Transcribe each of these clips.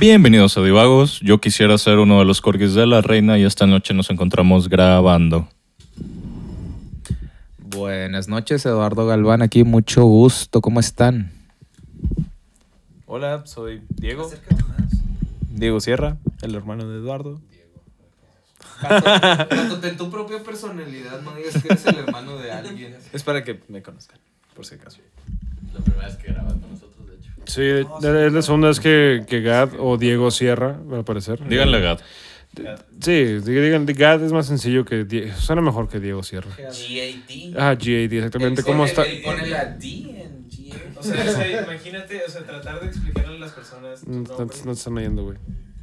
Bienvenidos a Divagos. Yo quisiera ser uno de los corgis de la reina y esta noche nos encontramos grabando. Buenas noches, Eduardo Galván, aquí mucho gusto, ¿cómo están? Hola, soy Diego. Diego Sierra, el hermano de Eduardo. Cuando en tu propia personalidad no digas que eres el hermano de alguien. Es para que me conozcan, por si acaso. La primera vez que grabas con nosotros, de hecho. Sí, es la segunda vez que, que Gad o Diego Sierra, al parecer. Díganle Gat. Sí, digan, Gad es más sencillo que Diego. Suena mejor que Diego Sierra. GAT. Ah, GAD, exactamente. ¿Cómo está? Pone la D en GAT. O sea, imagínate, o sea, tratar de explicarle a las personas tu No, no- nombre. no te están oyendo, güey.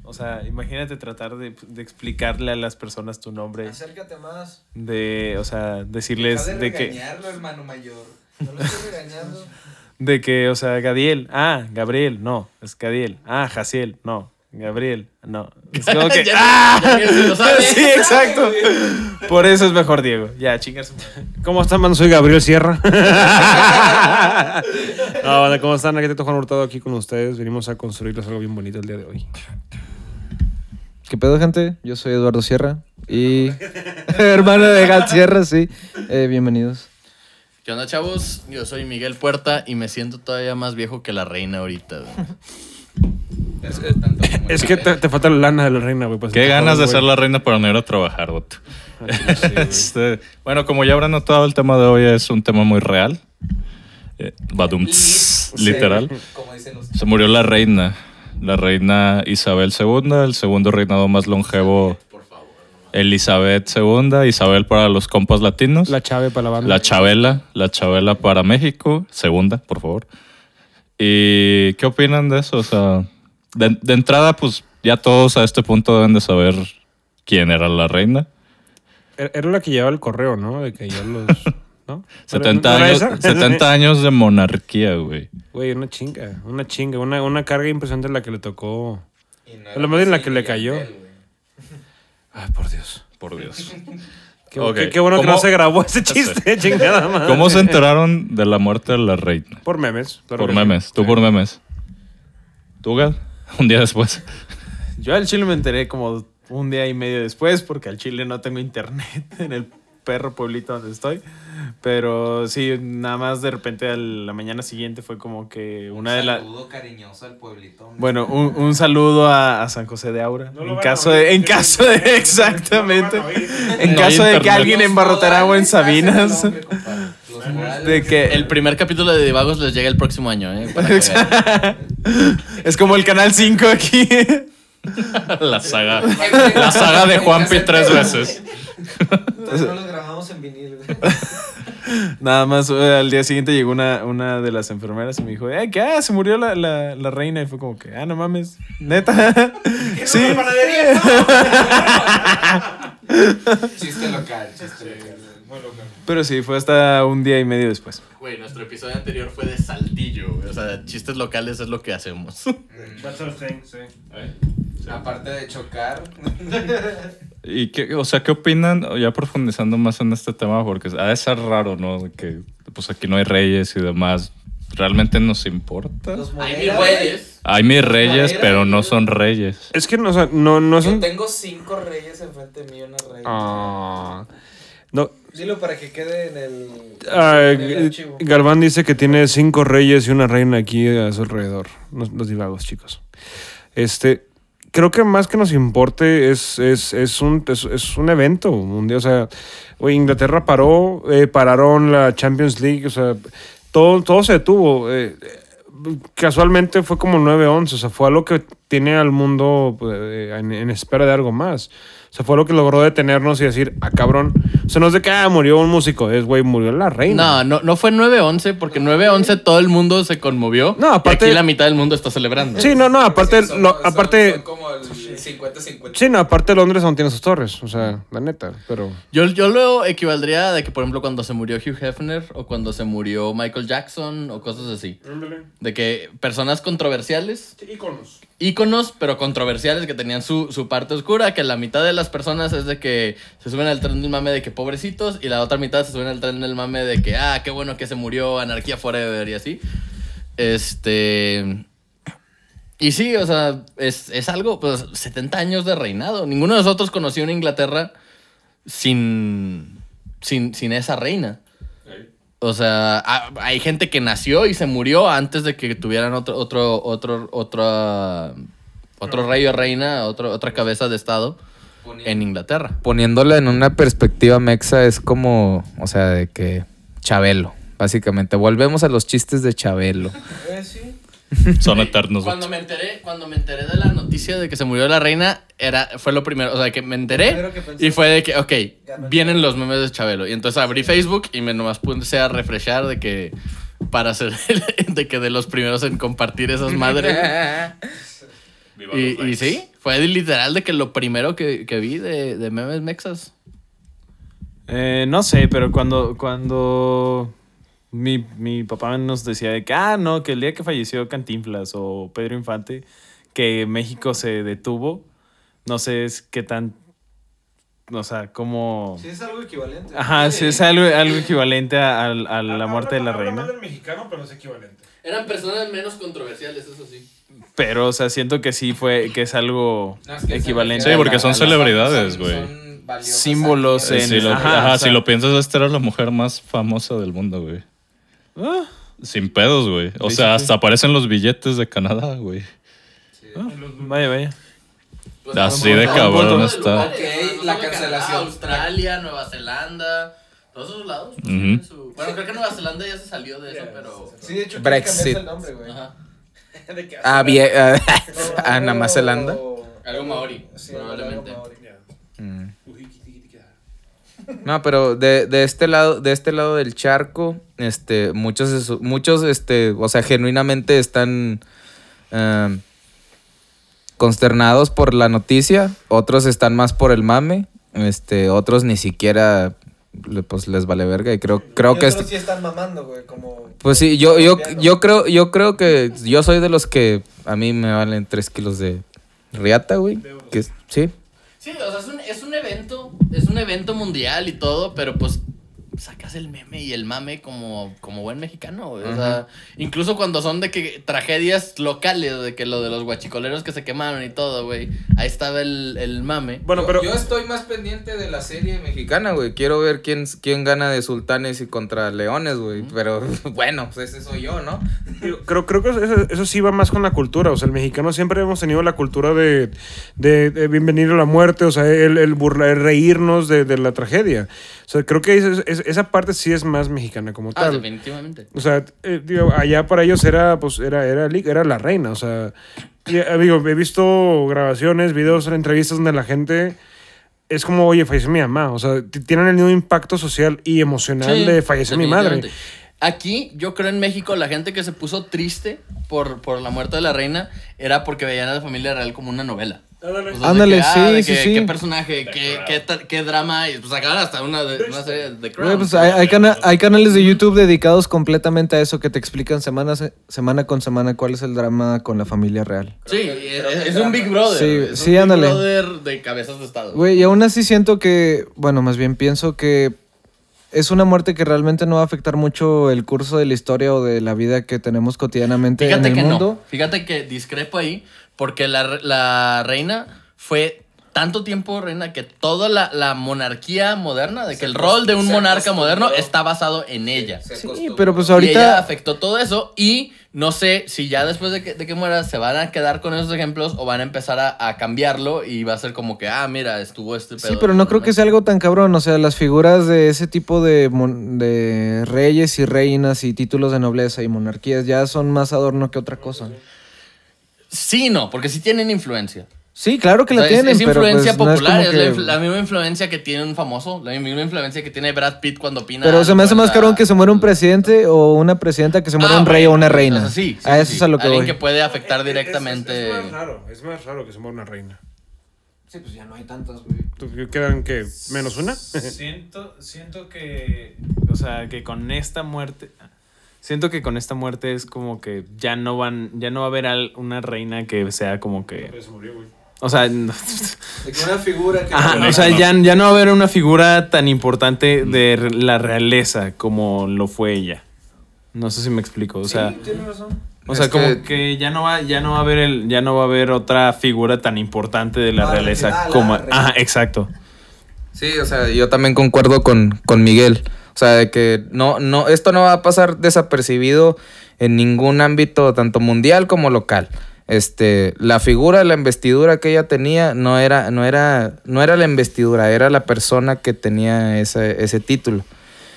O sea, imagínate tratar de, de explicarle a las personas tu nombre. Acércate más. De, o sea, decirles Deja de de que, hermano mayor. No lo estoy regañando. de que, o sea, Gadiel, ah, Gabriel, no, es Gadiel, ah, Jaciel, no, Gabriel, no. Es como que, ¡ah! Sí, exacto. Por eso es mejor Diego. Ya, chingas. ¿Cómo están, mano? Soy Gabriel Sierra. no, banda, ¿cómo están? Aquí te Juan Hurtado aquí con ustedes. Venimos a construirles algo bien bonito el día de hoy. ¿Qué pedo, gente? Yo soy Eduardo Sierra y... Hermano de Gad Sierra, sí. Eh, bienvenidos. ¿Qué onda, chavos? Yo soy Miguel Puerta y me siento todavía más viejo que la reina ahorita. güey. Pero como Es el- que te, te falta la lana de la reina, güey. pues, Qué ganas de jodas, ser la reina para no ir a trabajar. Sí, güey. Este, bueno, como ya habrán notado, el tema de hoy es un tema muy real. Eh, badum, tss, literal. Se murió la reina. La reina Isabel II, el segundo reinado más longevo. Por favor. Elizabeth II, Isabel para los compas latinos. La chave para la banda. La Chabela, la Chabela para México, segunda, por favor. ¿Y qué opinan de eso? O sea, de, de entrada, pues ya todos a este punto deben de saber quién era la reina. Era era la que llevaba el correo, ¿no? De que ya los... ¿No? 70 ¿No era años, esa? 70 años de monarquía, güey. Güey, una chinga, una chinga, una, una carga impresionante la que le tocó. Y no lo mejor en la que le cayó. Ay, por Dios. Por Dios. Qué, Ok. qué- qué bueno que ¿Cómo- no se grabó ese chiste, chingada madre. ¿Cómo se enteraron de la muerte de la reina? Por memes. claro Por sí. memes. Tú Sí. por memes. ¿Tú, Gad? Un día después. Yo al chile me enteré como un día y medio después porque al chile no tengo internet en el perro pueblito donde estoy. Pero sí, nada más de repente a la mañana siguiente fue como que una de las... saludo cariñoso al pueblito. Bueno, un, un saludo a, a San José de Aura. No en caso oír. de, en caso de, exactamente. En No caso de que alguien Los embarrotará agua en Sabinas. hombre. De que El primer capítulo de Divagos les llega el próximo año, ¿eh? Para es como el canal 5 aquí. La saga. La saga de Juanpi tres veces. Entonces no los grabamos en vinil, güey. Nada más eh, al día siguiente llegó una, una de las enfermeras y me dijo, eh, ¿qué? Ah, se murió la, la, la reina. Y fue como que, ah, no mames, neta. sí. Chiste local, chiste local. Pero sí, fue hasta un día y medio después. Güey, nuestro episodio anterior fue de Saltillo, güey. O sea, chistes locales es lo que hacemos. That's our thing, sí. Aparte de chocar. ¿Y qué, o sea, qué opinan, ya profundizando más en este tema, porque ha de ser raro, ¿no? Que pues aquí no hay reyes y demás. ¿Realmente nos importa? Los Hay mis reyes. Hay mis reyes, pero no son reyes. Es que no, o sea, no, no es Yo un... tengo cinco reyes enfrente de mí y una reina. Ah. no, Dilo para que quede en el, ah, en el archivo. Galván dice que tiene cinco reyes y una reina aquí a su alrededor. Los, los divagos, chicos. Este, creo que más que nos importe es, es, es, un, es, un evento mundial. O sea, Inglaterra paró, eh, pararon la Champions League, o sea, todo, todo se detuvo. eh, casualmente fue como 9-11, o sea, fue algo que tiene al mundo eh, en, en espera de algo más. O sea, fue lo que logró detenernos y decir, ah, cabrón. O sea, no es de que ah, murió un músico, es, güey, murió la reina. No, no, no fue 9-11, porque 9-11 todo el mundo se conmovió. No, aparte- Y aquí la mitad del mundo está celebrando. Sí, no, no, aparte, Sí, son- lo- son- aparte, son como el 50-50. Sí, no, aparte Londres aún tiene sus torres, o sea, la neta, pero... Yo, yo lo equivaldría de que, por ejemplo, cuando se murió Hugh Hefner o cuando se murió Michael Jackson o cosas así. De que personas controversiales, Iconos. íconos, pero controversiales que tenían su, su parte oscura, que la mitad de las personas es de que se suben al tren del mame de que pobrecitos y la otra mitad se suben al tren del mame de que, ah, qué bueno que se murió, anarquía forever y así. Este... Y sí, o sea, es, es algo, pues 70 años de reinado. Ninguno de nosotros conoció una Inglaterra sin, sin, sin esa reina. O sea, ha- hay gente que nació y se murió antes de que tuvieran otro, otro, otro, otro, otro rey o reina, otro, otra cabeza de estado en Inglaterra. Poniéndola en una perspectiva mexa es como, o sea, de que Chabelo, básicamente. Volvemos a los chistes de Chabelo. Son eternos. Cuando me enteré, cuando me enteré de la noticia de que se murió la reina, era, fue lo primero, o sea, que me enteré y fue de que, ok, vienen los memes de Chabelo. Y entonces abrí Facebook y me nomás puse a refrescar de que para ser de que de los primeros en compartir esas madres. y, y sí, fue literal de que lo primero que, que vi de, de memes mexas. Eh, no sé, pero cuando, cuando mi, mi papá nos decía de que, ah, no, que el día que falleció Cantinflas o Pedro Infante, que México se detuvo, no sé es qué tan, o sea, cómo... es algo equivalente. Ajá, sí, es algo, algo equivalente a, a- a la muerte de la reina. mexicano, pero es equivalente. Eran personas menos controversiales, eso sí. Pero, o sea, siento que sí fue, que es algo equivalente. Sí, a porque son a celebridades, güey. Símbolos en- si lo, ajá, ajá, o sea- si lo piensas, esta era la mujer más famosa del mundo, güey. Ah, Sin pedos, güey. O Sí, sea, sí, hasta aparecen los billetes de Canadá, güey. ah, vaya, vaya. Así de cabrón está. Ok, la cancelación. Australia, Nueva Zelanda, todos esos lados. pues, Ujú. tienen su- Bueno, creo que Nueva Zelanda ya se salió de eso, pero. Sí, de hecho, Brexit. Ajá. Ah, bien. ah, a Nueva Zelanda. Algo maori, probablemente. Mm. No, pero de, de este lado, de este lado del charco, este, muchos, muchos, este, o sea, genuinamente están eh, consternados por la noticia, otros están más por el mame, este, otros ni siquiera, pues les vale verga. Y creo, creo que este- sí están mamando, güey, como... pues sí, yo, yo, yo creo, yo creo que yo soy de los que a mí me valen tres kilos de riata, güey, que sí. Sí, o sea, es un, es un evento, es un evento mundial y todo, pero pues sacas el meme y el mame como, como buen mexicano. O sea, incluso cuando son de que tragedias locales, de que lo de los guachicoleros que se quemaron y todo, güey. Ahí estaba el, el mame. Bueno, Yo- pero... Yo estoy más pendiente de la serie mexicana, güey. Quiero ver quién, quién gana de sultanes y contra leones, güey. Pero bueno, pues ese soy yo, ¿no? Creo, creo que eso, eso sí va más con la cultura. O sea, el mexicano siempre hemos tenido la cultura de, de, de bienvenido a la muerte, o sea, el, el, burla- el reírnos de, de la tragedia. O sea, creo que es- es- esa parte sí es más mexicana como Ah, tal. definitivamente. O sea, eh, digo, allá para ellos era, pues, era, era, la reina. O sea, y, eh, digo, he visto grabaciones, videos, entrevistas donde la gente es como, oye, falleció mi mamá. O sea, tienen el mismo impacto social y emocional Sí, de falleció mi madre. Aquí, yo creo en México, la gente que se puso triste por, por la muerte de la reina era porque veían a la familia real como una novela. O sea, de Ándale, que, ah, sí, de sí, que, sí. Qué personaje, qué, qué, qué drama. Y pues sacaban hasta una, de- una serie de The Crown. Pues hay, hay cana- hay canales de YouTube dedicados completamente a eso que te explican semana, se- semana con semana cuál es el drama con la familia real. Sí, es, es un Big Brother. Sí, es sí, un Big ándale. Brother de cabezas de estado. Güey, y aún así siento que, bueno, más bien pienso que es una muerte que realmente no va a afectar mucho el curso de la historia o de la vida que tenemos cotidianamente Fíjate en que el no. mundo. Fíjate que discrepo ahí, porque la, re- la reina fue tanto tiempo reina que toda la, la monarquía moderna, de que el rol de un monarca moderno está basado en ella. Sí, pero pues Y ella ahorita... afectó todo eso y no sé si ya después de que, de que muera se van a quedar con esos ejemplos o van a empezar a, a cambiarlo y va a ser como que, ah, mira, estuvo este pedo. Sí, pero no creo que sea algo tan cabrón. O sea, las figuras de ese tipo de, mon- de reyes y reinas y títulos de nobleza y monarquías ya son más adorno que otra cosa. Sí, no, porque sí tienen influencia. Sí, claro que O la sea, es- tienen, es, pero influencia pues, no es popular, es, la, que- influ- la misma influencia que tiene un famoso, la misma influencia que tiene Brad Pitt cuando opina. Pero se me hace más la- que se muera un presidente o una presidenta que se muera Ah, un rey o una reina. o sea, sí, sí, a eso sí. es a lo que Alguien voy. que puede afectar directamente. Es, más raro, es más raro que se muera una reina. Sí, pues ya no hay tantas, güey. ¿Tú- ¿Quedan que menos una? Siento, siento que, o sea, que con esta muerte, siento que con esta muerte es como que ya no van, ya no va a haber al- una reina que sea como que, o sea, no- De que una figura que... Ajá, o sea, ya, ya no va a haber una figura tan importante de re- la realeza como lo fue ella. No sé si me explico, o sea, sí, tienes razón. o sea, Es como que- que ya no va, ya no va a haber el, ya no va a haber otra figura tan importante de la Ah, realeza la como, reina. ajá, exacto. Sí, o sea, yo también concuerdo con, con Miguel. O sea, de que no, no, esto no va a pasar desapercibido en ningún ámbito, tanto mundial como local. Este, la figura, la investidura que ella tenía, no era, no era, no era la investidura, era la persona que tenía ese, ese título.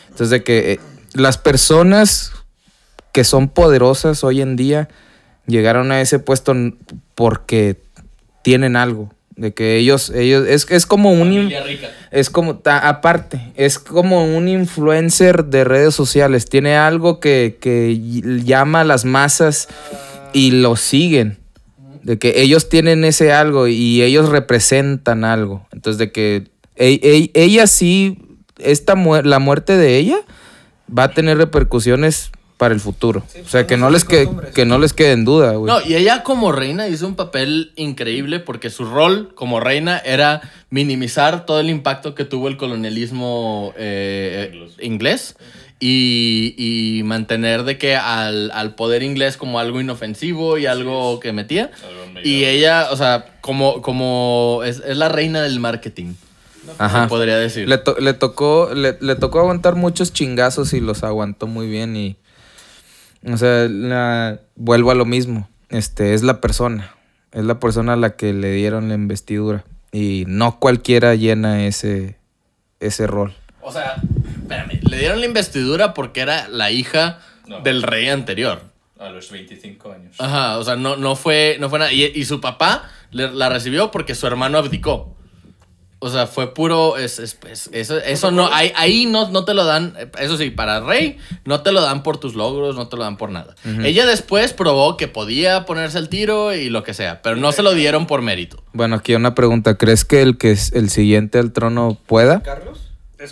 Entonces, de que eh, las personas que son poderosas hoy en día llegaron a ese puesto porque tienen algo. De que ellos, ellos, es, es como un... rica. es como, ta- aparte, es como un influencer de redes sociales. Tiene algo que, que llama a las masas y lo siguen. De que ellos tienen ese algo y ellos representan algo. Entonces, de que e- e- ella sí, esta la muerte de ella va a tener repercusiones para el futuro. o sea, que no, les que, que no les quede en duda, güey. No, y ella como reina hizo un papel increíble porque su rol como reina era minimizar todo el impacto que tuvo el colonialismo eh, inglés y, y mantener de que al, al poder inglés como algo inofensivo y algo que metía. Y ella, o sea, como, como es, es la reina del marketing, Ajá. se podría decir. Le, to- le tocó, le, le tocó aguantar muchos chingazos y los aguantó muy bien y... O sea, la- vuelvo a lo mismo. Este, es la persona. Es la persona a la que le dieron la investidura. Y no cualquiera llena ese, ese rol. O sea, espérame, le dieron la investidura porque era la hija No. del rey anterior. A los 25 años. Ajá, o sea, no, no fue, no fue nada. Y, y su papá le- la recibió porque su hermano abdicó. O sea, fue puro. Es, es- es- eso, eso no. Ahí, ahí no, no te lo dan. Eso sí, para rey, no te lo dan por tus logros, no te lo dan por nada. Ella después probó que podía ponerse el tiro y lo que sea, pero no se lo dieron por mérito. Bueno, aquí una pregunta. ¿Crees que el que es el siguiente al trono pueda? ¿Carlos?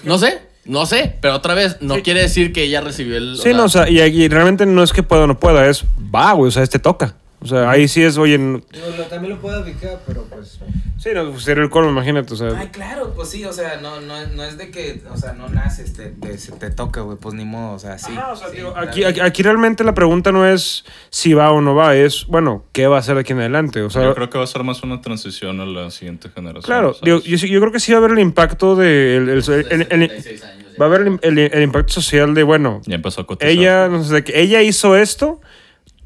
No sé, no sé, pero otra vez, no quiere decir que ella recibió el. Sí, no, o sea, y, y realmente no es que pueda o no pueda, es va, güey, o sea, este toca. O sea, ahí sí es, oye, no- lo- también lo puede abdicar, pero pues... sí, no, pues, sería el colmo, imagínate, o sea. Ay, claro, pues sí, o sea, no, no, no es de que, o sea, no naces, te, te, se te toca, güey, pues ni modo, o sea, sí. Ajá, o sea, sí, digo, aquí, aquí, aquí realmente la pregunta no es si va o no va, es, bueno, ¿qué va a hacer aquí en adelante? O sea, Yo creo que va a ser más una transición a la siguiente generación. claro, digo, yo, sí- yo creo que sí va a haber el impacto de... el- el- el- el- 76 años ya. va a haber el, el- el impacto social de, bueno, Ya empezó a cotizar. ella, no sé, de que ella hizo esto,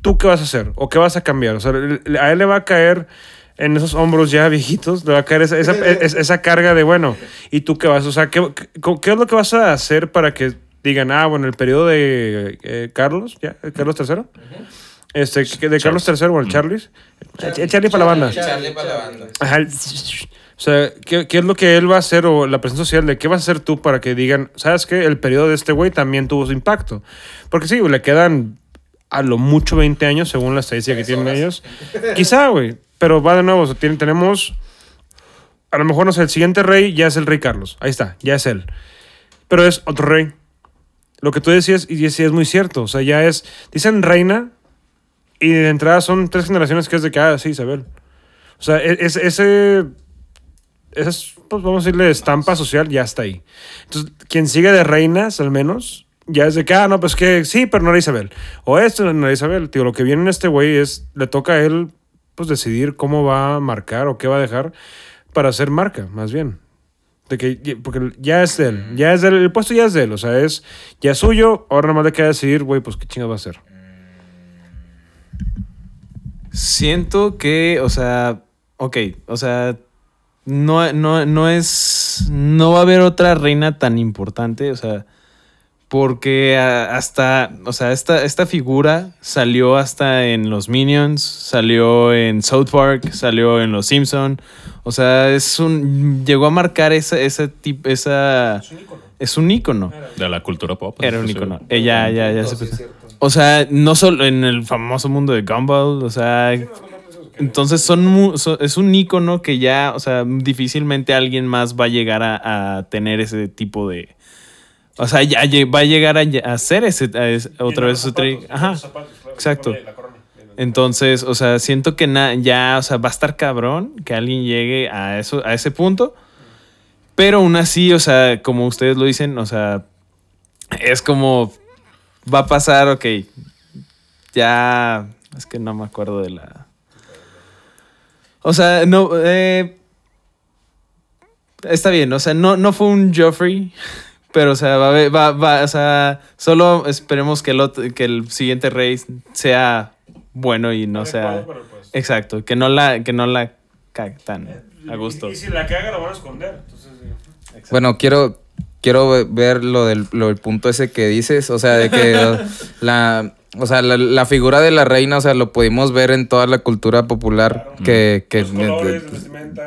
¿tú qué vas a hacer? ¿O qué vas a cambiar? O sea, a él le va a caer en esos hombros ya viejitos, le va a caer esa, esa, es- esa carga de, bueno, ¿y tú qué vas? O sea, ¿qué, qué, qué es lo que vas a hacer para que digan, ah, bueno, el periodo de eh, Carlos, ¿ya? ¿Carlos III? Este, que- de Carlos III, o el Charles. El Charlie para la banda. Charlie para la banda. Ajá, O sea, ¿qué, qué es lo que él va a hacer o la presencia social de qué vas a hacer tú para que digan, ¿sabes qué? El periodo de este güey también tuvo su impacto. Porque sí, güey, le quedan a lo mucho 20 años según la estadística que tienen ellos. Quizá, güey, pero va de nuevo, o sea, tienen- tenemos, a lo mejor, no sé, el siguiente rey ya es el rey Carlos. Ahí está, ya es él. Pero es otro rey. Lo que tú decías, y sí es muy cierto, o sea, ya es, dicen reina, y de entrada son tres generaciones que es de que, ah, sí, Isabel. O sea, e- es, ese, esa es, pues vamos a decirle, estampa social ya está ahí. Entonces, quien sigue de reinas, al menos, ya es de que, ah, no, pues que sí, pero no era Isabel. O esto no era Isabel. Tío, lo que viene en este güey es, le toca a él, pues decidir cómo va a marcar o qué va a dejar para hacer marca, más bien. De que, porque ya es de él, ya es de él, el puesto ya es de él, o sea, es, ya es suyo, ahora nada más le queda decidir, güey, pues qué chingados va a hacer. Siento que, o sea, ok, o sea, no, no, no es, no va a haber otra reina tan importante, o sea, porque a- hasta, o sea, esta, esta figura salió hasta en los Minions, salió en South Park, salió en Los Simpson, o sea, es un, llegó a marcar esa, ese tipo, esa, es un ícono. De la cultura pop. Era un icono. Ella ya, ya No, se sí, es. O sea, no solo en el famoso mundo de Gumball, o sea, Entonces son, mu- so- es un icono que ya, o sea, difícilmente alguien más va a llegar a, a tener ese tipo de... O sea, ya va a llegar a, hacer ese, a otra vez ese tri- Ajá. exacto. Entonces, o sea, siento que na- ya, o sea, va a estar cabrón que alguien llegue a eso, a ese punto. Pero aún así, o sea, como ustedes lo dicen, o sea, es como va a pasar, ok. Ya. Es que no me acuerdo de la. O sea, no. eh, está bien, o sea, no, no fue un Joffrey. Pero, o sea, va, va, va, o sea, solo esperemos que el, otro- que el siguiente rey sea bueno y no sea. Exacto, que no la, que no la cague tan a gusto. Y, si la caga la van a esconder. Entonces, sí. Bueno, quiero, quiero ve- ver lo del, lo del punto ese que dices, o sea, de que la, o sea, la, la figura de la reina, o sea, lo pudimos ver en toda la cultura popular que, que Los colores,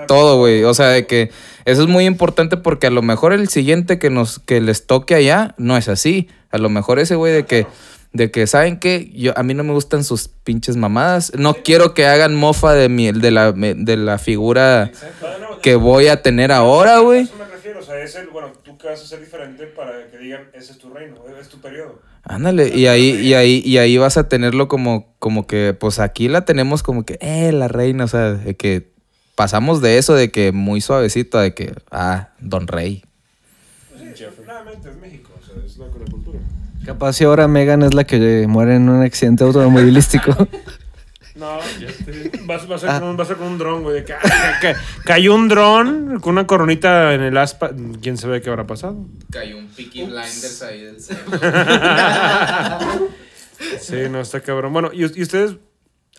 todo, güey, o sea, de que eso es muy importante porque a lo mejor el siguiente que nos que les toque allá no es así, a lo mejor ese güey de que de que saben que yo a mí no me gustan sus pinches mamadas, no quiero que hagan mofa de mi de la de la figura Ah, que voy a tener ahora, güey. eso me refiero. O sea, es el, bueno, tú que vas a ser diferente para que digan, ese es tu reino, es tu periodo. Ándale, y ahí, y ahí, y ahí vas a tenerlo como, como que, pues aquí la tenemos como que, eh, la reina, o sea, de que pasamos de eso, de que muy suavecito, de que, ah, don rey. Sí, es México, o sea, es la, la cultura. Capaz si ahora Megan es la que muere en un accidente automovilístico. No, vas, vas, a ser con un, vas a ser con un dron, güey. ah, ca- ca- cayó un dron con una coronita en el aspa. ¿Quién sabe qué habrá pasado? Cayó un Peaky Blinders ahí del Sí, no, está cabrón. Bueno, y, y ustedes,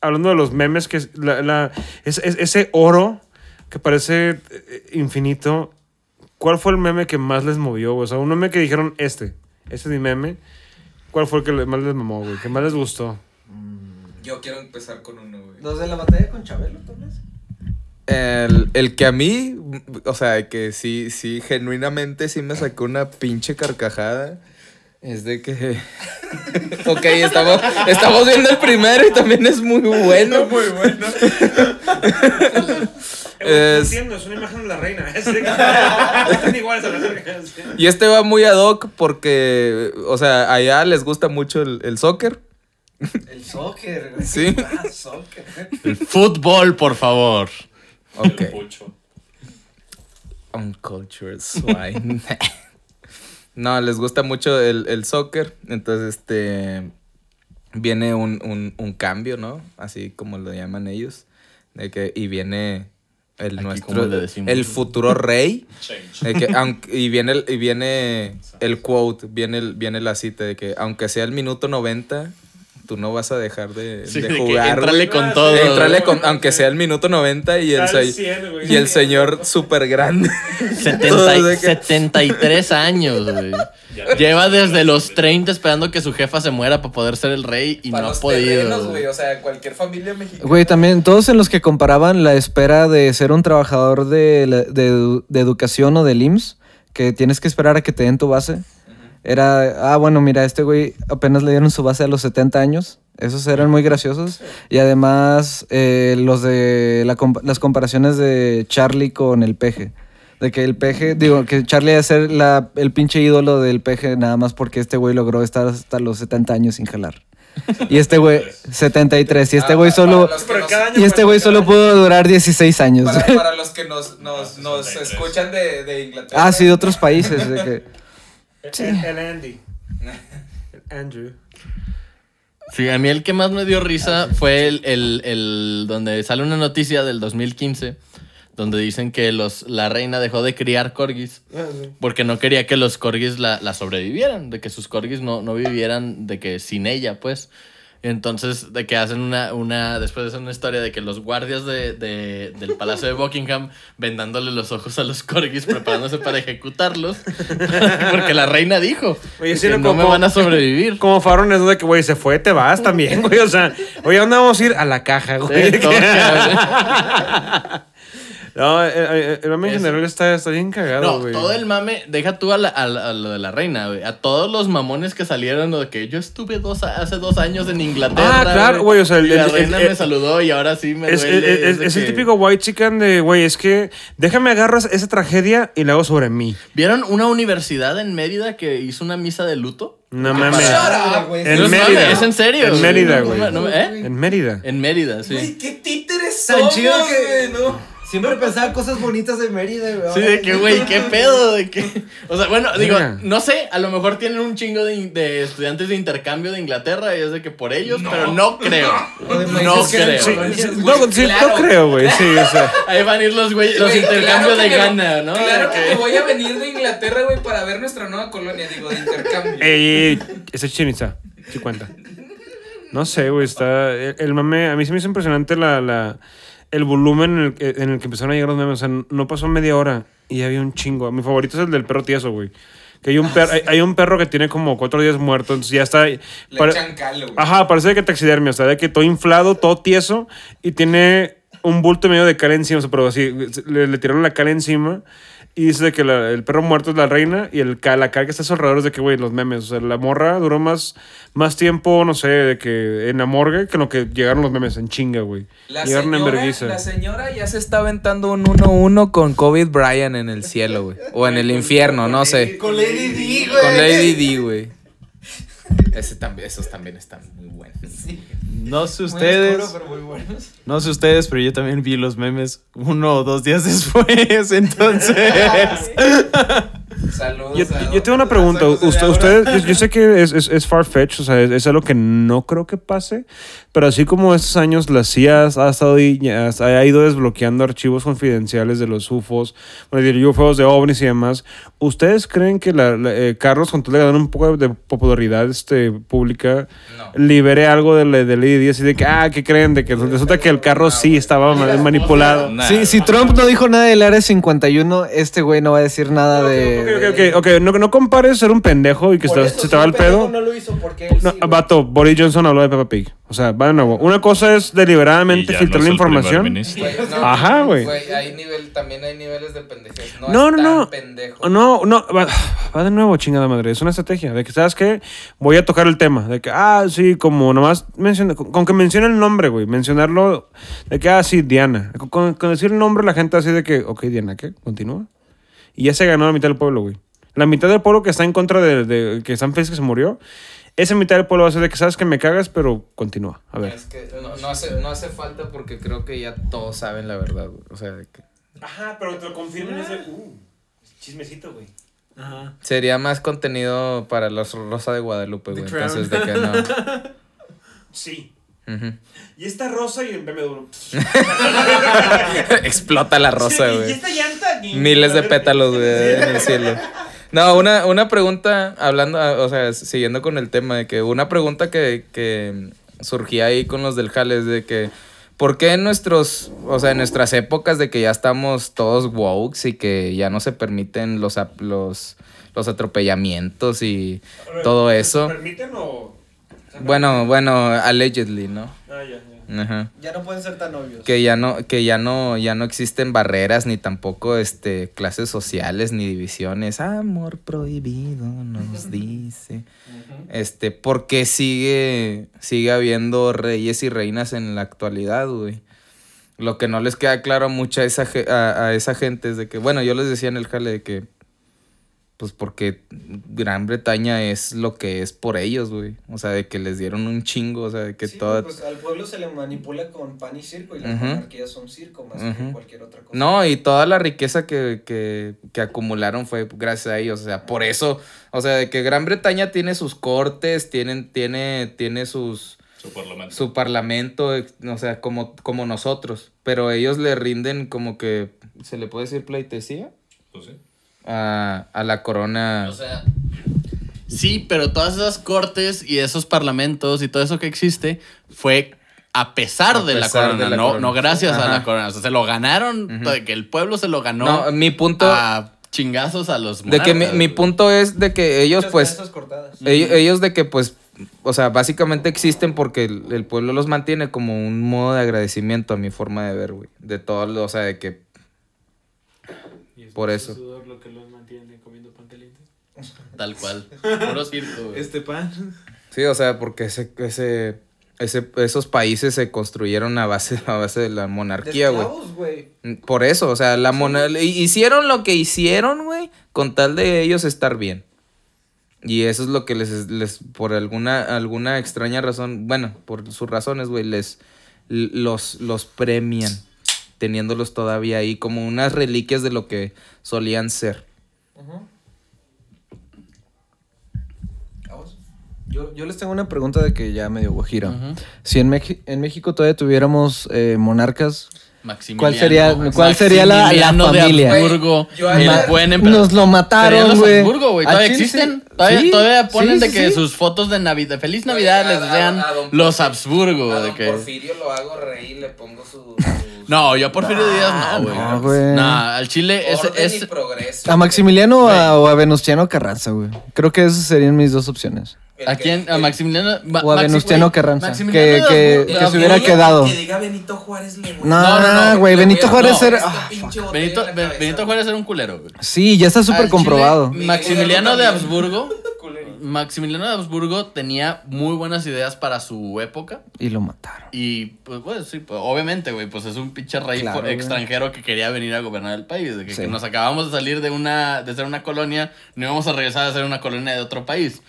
hablando de los memes, que es la, la- es- es- ese oro que parece eh, infinito, ¿cuál fue el meme que más les movió? O sea, un meme que dijeron, este, este es mi meme. ¿Cuál fue el que más les mamó, güey? ¿Que más les gustó? Yo quiero empezar con uno, güey. ¿Los de la batalla con Chabelo, tal vez? El, el que a mí, o sea, que sí, sí, genuinamente sí me sacó una pinche carcajada. Es de que. ok, estamos, estamos viendo el primero y también es muy bueno. Muy bueno. Es- entiendo, es una imagen de la reina. Es de que- Están iguales a la verga, sí. Y este va muy ad hoc porque, o sea, allá les gusta mucho el, el soccer. El soccer, güey. Sí. Ah, soccer. El fútbol, por favor. Ok. Uncultured swine. no, les gusta mucho el, el soccer. Entonces, este. Viene un, un, un cambio, ¿no? Así como lo llaman ellos. De que, y viene el Aquí, nuestro. El futuro rey. De que, aunque- y viene el, y viene el quote, viene, el, viene la cita de que aunque sea el minuto 90, tú no vas a dejar de, Sí, de jugar. entrale güey. con todo. Entrale con, aunque sea el minuto 90 y el, Al se- 100, güey. y el señor súper grande. 70 Todo de que- 73 años, güey. Lleva desde los 30 esperando que su jefa se muera para poder ser el rey y no ha podido. güey. O sea, cualquier familia mexicana. Güey, también todos en los que comparaban la espera de ser un trabajador de, de de educación o del IMSS, que tienes que esperar a que te den tu base. Era, ah, bueno, mira, este güey apenas le dieron su base a los 70 años. Esos eran muy graciosos. Y además, eh, los de la las comparaciones de Charlie con el peje. De que el peje, digo, que Charlie iba a ser la, el pinche ídolo del peje nada más porque este güey logró estar hasta los 70 años sin jalar. Y este güey, 73. Y este güey solo. Pero cada año Y este güey solo pudo durar 16 años. Para, para los que nos, nos, nos escuchan de, de Inglaterra. Ah, sí, de otros países. De que, El, el Andy. El Andrew. Sí, a mí el que más me dio risa fue el, el- el- donde sale una noticia del 2015 donde dicen que los, la reina dejó de criar corgis porque no quería que los corgis la, la sobrevivieran, de que sus corgis no, no vivieran de que sin ella, pues. Entonces, de que hacen una, una después hacen una historia de que los guardias de, de- del Palacio de Buckingham vendándole los ojos a los corgis, preparándose para ejecutarlos, porque la reina dijo Oye, que no como- me van a sobrevivir. Como Farron es de que, güey, se fue, te vas también, güey. O sea, oye, ¿a ¿dónde vamos a ir? A la caja, güey. No, eh, eh, el mame en general está, está bien cagado, No, güey. todo el mame, deja tú a, la- a la- a lo de la reina, güey. A todos los mamones que salieron, lo de que yo estuve dos, hace dos años en Inglaterra. Ah, claro, güey, o sea, el- y la el- reina el- me saludó y ahora sí me Es, duele. es- el típico white chicken de, güey, es que déjame agarrar esa- tragedia y la hago sobre mí. ¿Vieron una universidad en Mérida que hizo una misa de luto? No mames. Up, güey. En Mérida. es en serio. En. Mérida, güey. ¿eh? En Mérida. En Mérida, sí. Güey, qué títeres chido que- güey, ¿no? Siempre pensaba cosas bonitas de Mérida, güey. Sí, de que, güey, qué pedo, de que... O sea, bueno, digo, no sé, a lo mejor tienen un chingo de, de estudiantes de intercambio de Inglaterra y es de que por ellos, pero no creo. No creo. Sí, colonias, sí, no, sí, claro. no creo, güey. Sí, o sea. Ahí van a ir los, güey, los intercambios claro de Ghana, ¿no? Claro que me voy a venir de Inglaterra, güey, para ver nuestra nueva colonia, digo, de intercambio. Ey, ey, ese es chinita. Sí cuenta. No sé, güey, está... El, el mame... A mí se me hizo impresionante la, la, el volumen en el, que- en el que empezaron a llegar los memes. O sea, no pasó media hora y ya había un chingo. Mi favorito es el del perro tieso, güey. Que hay un, Ah, per- hay, hay un perro que tiene como cuatro días muerto, entonces ya está... Le echan calo, güey. Ajá, parece que taxidermia, o sea, de que todo inflado, todo tieso y tiene un bulto medio de cal encima, o sea, pero así, le, le tiraron la cal encima y dice de que la- el perro muerto es la reina y el la cal que está a su alrededor es de que, güey, los memes, o sea, la morra duró más, más tiempo, no sé, de que en la morgue que en lo que llegaron los memes en chinga, güey. La Llegaron en señora, vergüenza. La señora ya se está aventando un 1-1 con COVID Brian en el cielo, güey. O en el infierno, no sé. Con Lady D, güey. Con Lady D, güey. Ese también, esos también están muy buenos. No sé Muy ustedes. oscuro, pero muy buenos. No sé ustedes, pero yo también vi los memes uno o dos días después. Entonces. Saludos. Yo, yo tengo una pregunta. Usted- ustedes, yo, yo sé que es, es, es far-fetched, o sea, es, es algo que no creo que pase, pero así como estos años la CIA ha, estado ha ido desbloqueando archivos confidenciales de los UFOs, bueno, de UFOs, de ovnis y demás, ¿ustedes creen que la, la- eh, Carlos, con todo le dan un poco de popularidad este, pública, No. libere algo de, la- de Lady Di, así de que, ah, ¿qué creen? De que resulta que el carro sí estaba ma- manipulado. Sí, si Trump no dijo nada del Área 51, este güey no va a decir nada de... Ok, ok, ok, ok, no, no compares ser un pendejo y que se, se te va el pedo. No lo hizo porque él No, sí, vato, Boris Johnson habló de Peppa Pig. O sea, va de nuevo. Una cosa es deliberadamente filtrar no la información. Ajá, güey. también hay niveles de pendejez. No, No, es no, tan no. No, no, va, va de nuevo, chingada madre. Es una estrategia. De que, ¿sabes qué? Voy a tocar el tema. De que, ah, sí, como nomás menciona, con, con que mencione el nombre, güey. Mencionarlo. De que, ah, sí, Diana. Con, con- con decir el nombre, la gente así de que, ok, Diana, ¿qué? Continúa. Y ya se ganó la mitad del pueblo, güey. La mitad del pueblo que está en contra de, de que están felices que se murió. Esa mitad del pueblo va a ser de que sabes que me cagas, pero continúa. A ver. Es que no, no hace, no hace falta porque creo que ya todos saben la verdad, güey. O sea, de que Ajá, pero te lo confirman ese. Uh, chismecito, güey. Ajá. sería más contenido para los Rosa de Guadalupe, güey. Entonces, de que no. Sí. Y esta rosa y el BMW. Explota la rosa, Y güey. esta llanta. y- Miles de pétalos, güey, en el cielo. No, una, una pregunta, hablando, ah, o sea, siguiendo con el tema, de que una pregunta que, que surgía ahí con los del Jale es de que, ¿por qué en nuestros, o sea, en nuestras épocas de que ya estamos todos wokes y que ya no se permiten los, los, los atropellamientos y todo eso? ¿Permiten o.? Bueno, bueno, allegedly, ¿no? Ah, ya, ya. Ajá. Ya no pueden ser tan obvios. que ya no que ya no ya no existen barreras ni tampoco este clases sociales ni divisiones amor prohibido nos dice este por qué sigue sigue habiendo reyes y reinas en la actualidad güey lo que no les queda claro mucho a esa a, a esa gente es de que bueno yo les decía en el jale de que pues porque Gran Bretaña es lo que es por ellos, güey. O sea, de que les dieron un chingo, o sea, de que Sí, toda... pues al pueblo se le manipula con pan y circo y las monarquías son circo más que cualquier otra cosa. No, y toda la riqueza que, que, que acumularon fue gracias a ellos. O sea, por eso, o sea, de que Gran Bretaña tiene sus cortes, tienen, tiene, tiene sus, Su parlamento. su parlamento, o sea, como, como nosotros. Pero ellos le rinden como que, ¿se le puede decir pleitesía? Pues sí. A, a la corona. O sea, sí, pero todas esas cortes y esos parlamentos y todo eso que existe fue a pesar, A de, la corona, de la no, corona. no gracias a la corona. O sea, se lo ganaron, de que el pueblo se lo ganó no, mi punto, a chingazos a los de que mi, mi punto es de que ellos pues... Ellos, ellos de que pues, o sea, básicamente existen porque el, el pueblo los mantiene como un modo de agradecimiento a mi forma de ver, güey. De todo, lo- o sea, de que Por eso. sudor lo que los mantiene comiendo pan caliente. Tal cual. Puro circo, güey. Este pan. Sí, o sea, porque ese, ese, ese, esos países se construyeron a base, a base de la monarquía, güey. Por eso, o sea, la mona- hicieron lo que hicieron, güey, con tal de ellos estar bien. Y eso es lo que les, les por alguna, alguna extraña razón, bueno, por sus razones, güey, les los, los premian, teniéndolos todavía ahí como unas reliquias de lo que solían ser. Yo, yo les tengo una pregunta de que ya medio guajira. Si en, en México todavía tuviéramos eh, monarcas, Maximiliano. ¿Cuál sería- cuál sería la- la familia? de Habsburgo. Yo el ayer- buen emperador. nos lo mataron, güey. ¿Todavía chile, existen? sí. ¿Todavía, Sí, todavía ponen sí, de que sí. sus fotos de Navidad, de Feliz Navidad les a- don los Habsburgo. A de don que... Porfirio lo hago reír y le pongo su... No, yo a Porfirio Díaz no, güey. no, güey. Nah, al Chile es, Orden y es, progreso. ¿A Maximiliano o a, o a Venustiano Carranza, güey? Creo que esas serían mis dos opciones. El ¿A que- quién? A el- Maximiliano. Ma- O a Maxi- Venustiano güey, Carranza, Maximiliano que- de que- que se hubiera Habsburgo. quedado. Que diga Benito Juárez No, No, no, no, güey, Benito Juárez no, era... esta ah, Benito, Juárez era un culero, güey. sí, ya está súper Al comprobado. Chile, Maximiliano de. Habsburgo. Maximiliano de Habsburgo tenía muy buenas ideas para su época. Y lo mataron. Y pues, pues sí, pues, obviamente, güey, pues es un pinche rey Claro, fo- güey. extranjero que quería venir a gobernar el país. De que, Sí. que nos acabamos de salir de una, de ser una colonia, no íbamos a regresar a ser una colonia de otro país.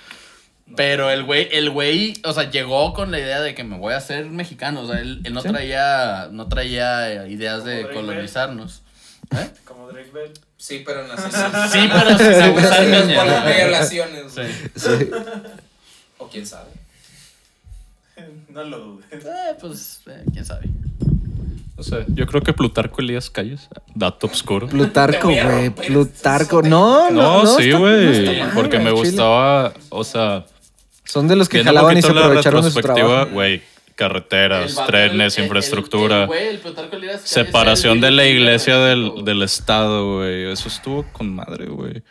Pero el güey, el güey, o sea, llegó con la idea de que me voy a hacer mexicano. O sea, él, él no Sí. traía, no traía eh, ideas de colonizarnos. ¿Eh? Como Drake Bell. Sí, pero nací Sí, pero sin abusar niña. por las violaciones. Sí. Sí. O quién sabe. No lo dudes. Eh, pues, eh, quién sabe. O sea, yo creo que Plutarco Elías Calles, dato obscuro. Plutarco, güey. romper Plutarco. No, no, No, no. sí, no güey. porque me chile. gustaba, o sea, Son de los que jalaban y se la aprovecharon de su retrospectiva, trabajo. güey, carreteras, vato, trenes, el- infraestructura, el el separación de la iglesia el- del, del estado, güey. Eso estuvo con madre, güey.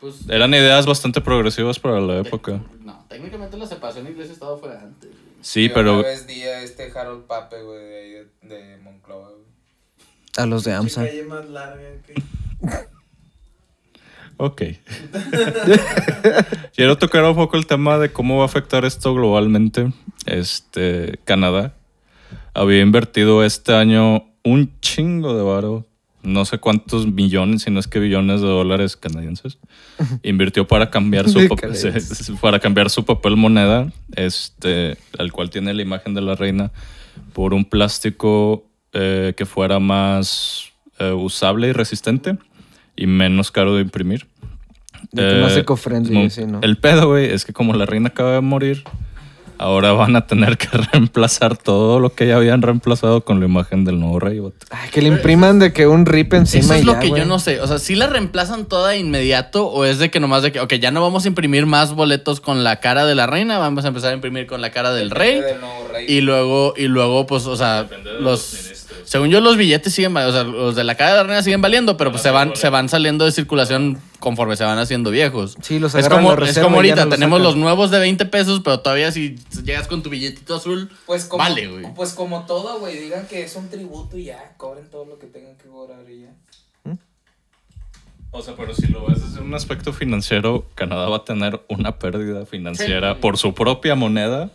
Pues, Eran ideas bastante progresivas para la época. No, técnicamente la separación iglesia-estado fue antes. güey. Sí, Yo pero Una vez di a este Harold Pape, güey, de, ahí de, de Monclova, güey. A los de AMSA. calle más larga que. Ok. Quiero tocar un poco el tema de cómo va a afectar esto globalmente. Este, Canadá había invertido este año un chingo de varo, no sé cuántos millones, si no es que billones de dólares canadienses. Invirtió para cambiar su papel, para cambiar su papel moneda, este, al cual tiene la imagen de la reina, por un plástico eh, que fuera más eh, usable y resistente y menos caro de imprimir. De que más Eh, eco-friendly, sí, ¿no? El pedo, güey, es que como la reina acaba de morir, ahora van a tener que reemplazar todo lo que ya habían reemplazado con la imagen del nuevo rey. Ay, que le impriman de que un rip encima Eso es y lo ya, que yo no sé. O sea, ¿sí la reemplazan toda de inmediato o es de que nomás de que, ok, ya no vamos a imprimir más boletos con la cara de la reina, vamos a empezar a imprimir con la cara del rey? Del nuevo rey. Y luego, y luego, pues, o sea, los. Según yo, los billetes siguen, o sea, los de la cara de la reina siguen valiendo, pero pues se van, se van saliendo de circulación conforme se van haciendo viejos. Sí, los es como, es como ahorita, no los tenemos sacan. los nuevos de 20 pesos, pero todavía si llegas con tu billetito azul, Pues como, vale, güey. Pues como todo, güey. Digan que es un tributo y ya. Cobren todo lo que tengan que cobrar y ya. O sea, pero si lo ves desde un aspecto financiero, Canadá va a tener una pérdida financiera Sí. por su propia moneda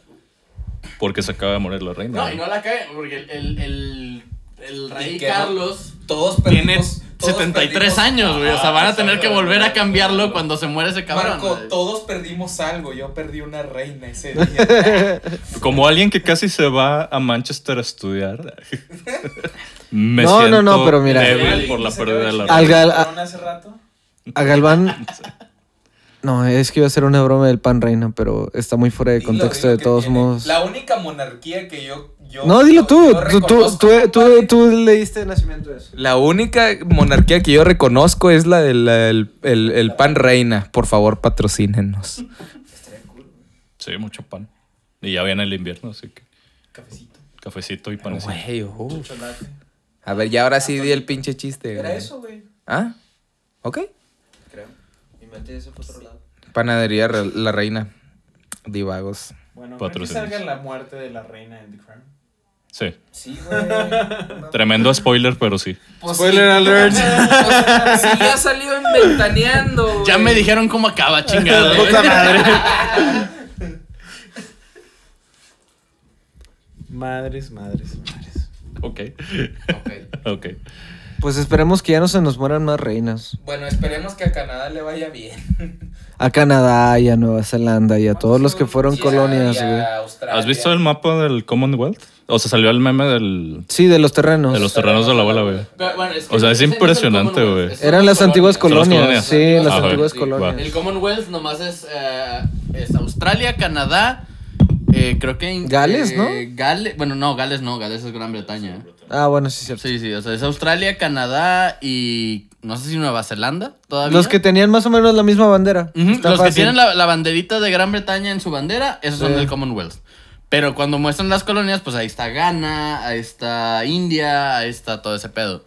porque se acaba de morir la reina. No, y no la cae, porque el, el, el, el rey Carlos Todos tiene perdimos. todos 73 perdimos- años, güey. O sea, Ah, van a tener que volver a cambiarlo cuando se muere ese cabrón. Marco, todos perdimos algo. Yo perdí una reina ese día. Como alguien que casi se va a Manchester a estudiar. me No, no, siento no, pero mira. débil por la pérdida de la Al reina. hace rato. A Galván. No, es que iba a ser una broma del pan reina, pero está muy fuera de contexto dilo de todos tiene. modos. La única monarquía que yo. yo No, dilo yo- tú. yo Tú, tú, tú, tú, compadre. tú le diste nacimiento a eso. La única monarquía que yo reconozco es la del el, el- el pan reina. Por favor, patrocínenos. Sí, mucho pan. Y ya viene el invierno, así que Cafecito. cafecito y panecito. Güey, uf. A ver, ya ahora sí di el pinche chiste. Era güey. eso, güey. ¿Ah? Ok. Se fue a otro lado. Panadería Re- La Reina. Divagos. Bueno, ¿creen que salga la muerte de la reina en The Crown? Sí. Sí, güey. Tremendo spoiler, pero sí. Pues Spoiler sí. alert. Sí, ya salió en Ventaneando. güey. Ya me dijeron cómo acaba, chingado. Puta madre. Madres, madres, madres. Ok. Ok. Ok. Pues esperemos que ya no se nos mueran más reinas. Bueno, esperemos que a Canadá le vaya bien. A Canadá y a Nueva Zelanda y a todos los que fueron colonias, güey. Australia. ¿Has visto el mapa del Commonwealth? O sea, salió el meme del, Sí, de los terrenos. de los terrenos de la abuela, güey. Pero, bueno, que O sea, es impresionante, güey. Eran las antiguas colonias. colonias. Sí, las Ah, antiguas sí, colonias. El Commonwealth nomás es, eh, es Australia, Canadá, eh, creo que... en- Gales, ¿no? eh, Gales, bueno, no, Gales no, Gales es Gran Bretaña. Ah, bueno, sí, cierto. Sí, sí, o sea, es Australia, Canadá y no sé si Nueva Zelanda todavía. Los que tenían más o menos la misma bandera. Los que tienen la, la banderita de Gran Bretaña en su bandera, esos son Sí. del Commonwealth. Pero cuando muestran las colonias, pues ahí está Ghana, ahí está India, ahí está todo ese pedo.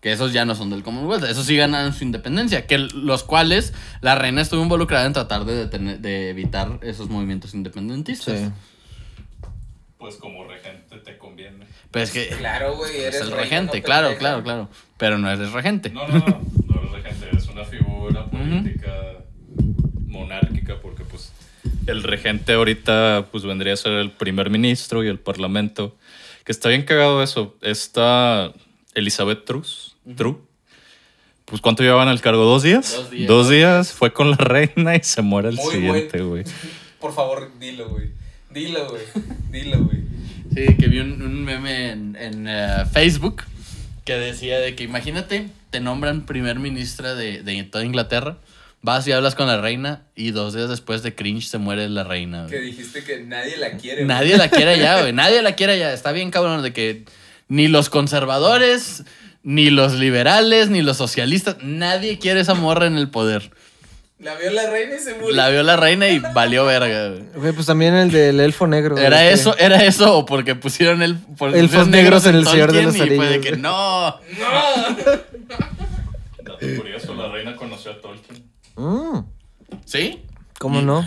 Que esos ya no son del Commonwealth, esos sí ganan su independencia, que los cuales la reina estuvo involucrada en tratar de, detener- de evitar esos movimientos independentistas. Sí. Pues como regente te conviene. Pero es que Claro, güey, es eres el regente, no claro, claro, claro. Pero no eres regente. No, no, no. No eres regente, eres una figura política monárquica porque pues el regente ahorita pues vendría a ser el primer ministro y el parlamento. Que está bien cagado eso. Está Elizabeth Truss. True. Pues ¿cuánto llevaban al cargo? ¿Dos días? Dos días. Dos días. Fue con la reina y se muere el Muy siguiente, güey. Por favor, dilo, güey. Dilo, güey. Dilo, güey. Sí, que vi un, un meme en, en, eh, Facebook que decía de que imagínate, te nombran primer ministra de, de toda Inglaterra, vas y hablas con la reina y dos días después de cringe se muere la reina. güey. Que dijiste que nadie la quiere. güey. Nadie la quiere ya, güey. Nadie la quiere ya. Está bien cabrón de que ni los conservadores, ni los liberales, ni los socialistas, nadie quiere esa morra en el poder. La vio la reina y se murió. La vio la reina y valió verga, güey. Güey, pues también el del elfo negro. Era este. eso, era eso, o porque pusieron el por- Elfos pusieron negros en El Señor de los y fue de Anillos. que no. Dato curioso, la reina conoció a Tolkien. Mm, ¿Sí? ¿Cómo Y- no?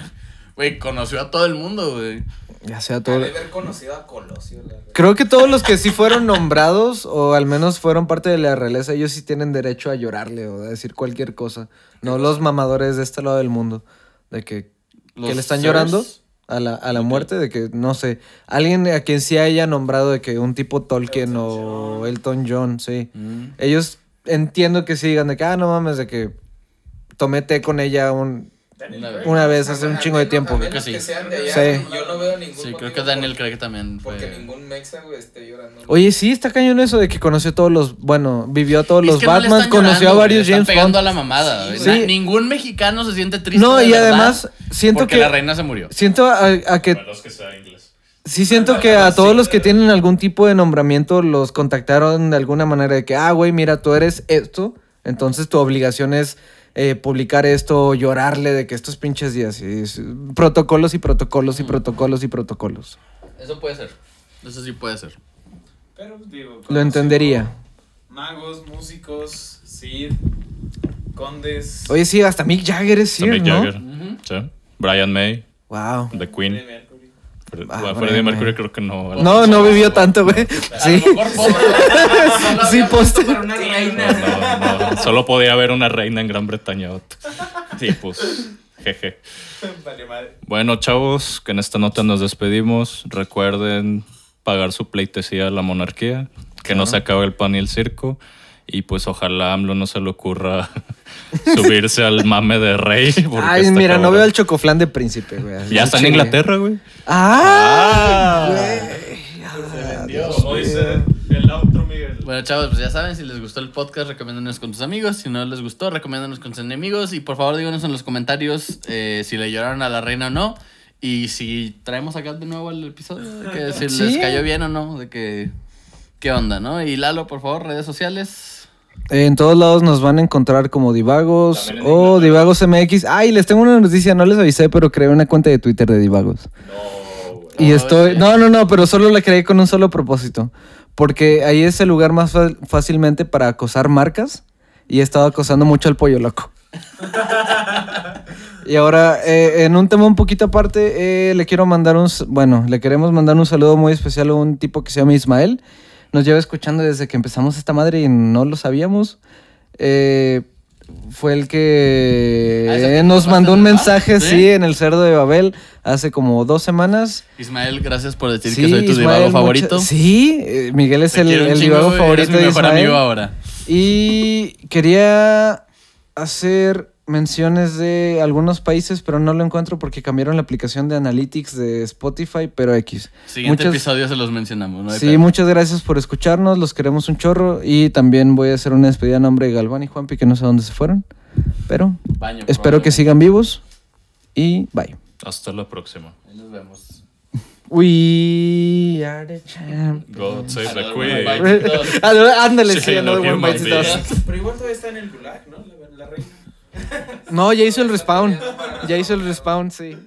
Güey, conoció a todo el mundo, güey. Ya sea todo. de haber conocido a Colosio, la. Creo que todos los que sí fueron nombrados, o al menos fueron parte de la realeza, ellos sí tienen derecho a llorarle o a decir cualquier cosa. No los mamadores de este lado del mundo. De que, que le están llorando a la, a la muerte, de que, no sé, alguien a quien sí haya nombrado de que un tipo Tolkien o Elton John, sí. Mm. Ellos entiendo que sí digan de que, ah, no mames, de que tomé té con ella un, Una vez. una vez hace un chingo de tiempo. Creo que que sí. sean de allá, Sí. Yo no veo ningún Sí, creo que Daniel cree que también fue. Porque ningún mexa, güey, esté llorando. Oye, sí, está cañón eso de que conoció a todos los, bueno, vivió a todos Es los no Batman, conoció llorando, a varios James pegando Bond. a la mamada. Sí. Na- Ningún mexicano se siente triste. No, y además siento porque que la reina se murió. siento a, a que menos que sea inglés. sí siento que a todos los que tienen algún tipo de nombramiento los contactaron de alguna manera de que, ah, güey, mira, tú eres esto, entonces tu obligación es eh, publicar esto, llorarle de que estos pinches días, y es- protocolos y protocolos y protocolos y protocolos. Eso puede ser. Eso sí puede ser. Pero digo. Lo entendería. Magos, músicos, Sid, condes. Oye, sí, hasta Mick Jagger es Sir, Mick ¿no? Jagger. Sí. Brian May, Wow. The Queen. Ah, bueno, Freddie Mercury creo que no. No, no vivió tanto, güey. A Sí. lo mejor pobre. Sí, poste. Para una No, reina. no, no. Solo podía haber una reina en Gran Bretaña. Sí, pues. Jeje. Vale, madre. Bueno, chavos, que en esta nota nos despedimos. Recuerden pagar su pleitesía a la monarquía. Que no se acabe el pan y el circo. Y pues ojalá a AMLO no se le ocurra subirse al mame de rey. Ay, mira, no cabrón. veo el chocoflán de príncipe, güey. Ya está en. Inglaterra, güey. Ah, Como dice el outro, Miguel. Bueno, chavos, pues ya saben, si les gustó el podcast, recomiéndanos con tus amigos. Si no les gustó, recomiéndanos con sus enemigos. Y por favor, díganos en los comentarios eh, si le lloraron a la reina o no. Y si traemos acá de nuevo el episodio, de que si les Sí. cayó bien o no, de que. ¿Qué onda, no? Y Lalo, por favor, redes sociales. En todos lados nos van a encontrar como Divagos o Inglaterra. Divagos MX. Ay, les tengo una noticia, no les avisé, pero creé una cuenta de Twitter de Divagos. Y Oh, estoy. No, no, no, pero solo la creé con un solo propósito. Porque ahí es el lugar más fácilmente para acosar marcas. Y he estado acosando mucho al pollo loco. Y ahora, eh, en un tema un poquito aparte, eh, le quiero mandar un... Bueno, le queremos mandar un saludo muy especial a un tipo que se llama Ismael. Nos lleva escuchando desde que empezamos esta madre y no lo sabíamos. Eh, fue el que Ah, ¿ese que eh, nos mandó un mensaje, ¿Sí? sí, en el Cerdo de Babel hace como dos semanas. Ismael, gracias por decir Sí, que soy tu Ismael, divago mucha- favorito. Sí, eh, Miguel es Te el, el chingo, divago favorito eres mi de mejor Ismael. amigo ahora. Y quería hacer menciones de algunos países, pero no lo encuentro porque cambiaron la aplicación de Analytics de Spotify, pero X. Siguiente Muchas- episodio se los mencionamos, ¿no? Sí, muchas gracias por escucharnos, los queremos un chorro y también voy a hacer una despedida a nombre de Galván y Juanpi que no sé dónde se fueron, pero Baño, espero que sigan vivos y bye. Hasta la próxima. Ahí nos vemos. We are the champ. God save the queen. Ándale, Sí, sí, lo another one human bites the being. dust. Pero igual todavía está en el gulag, ¿no? La, la reina. No, ya hizo el respawn. Ya hizo el respawn, sí.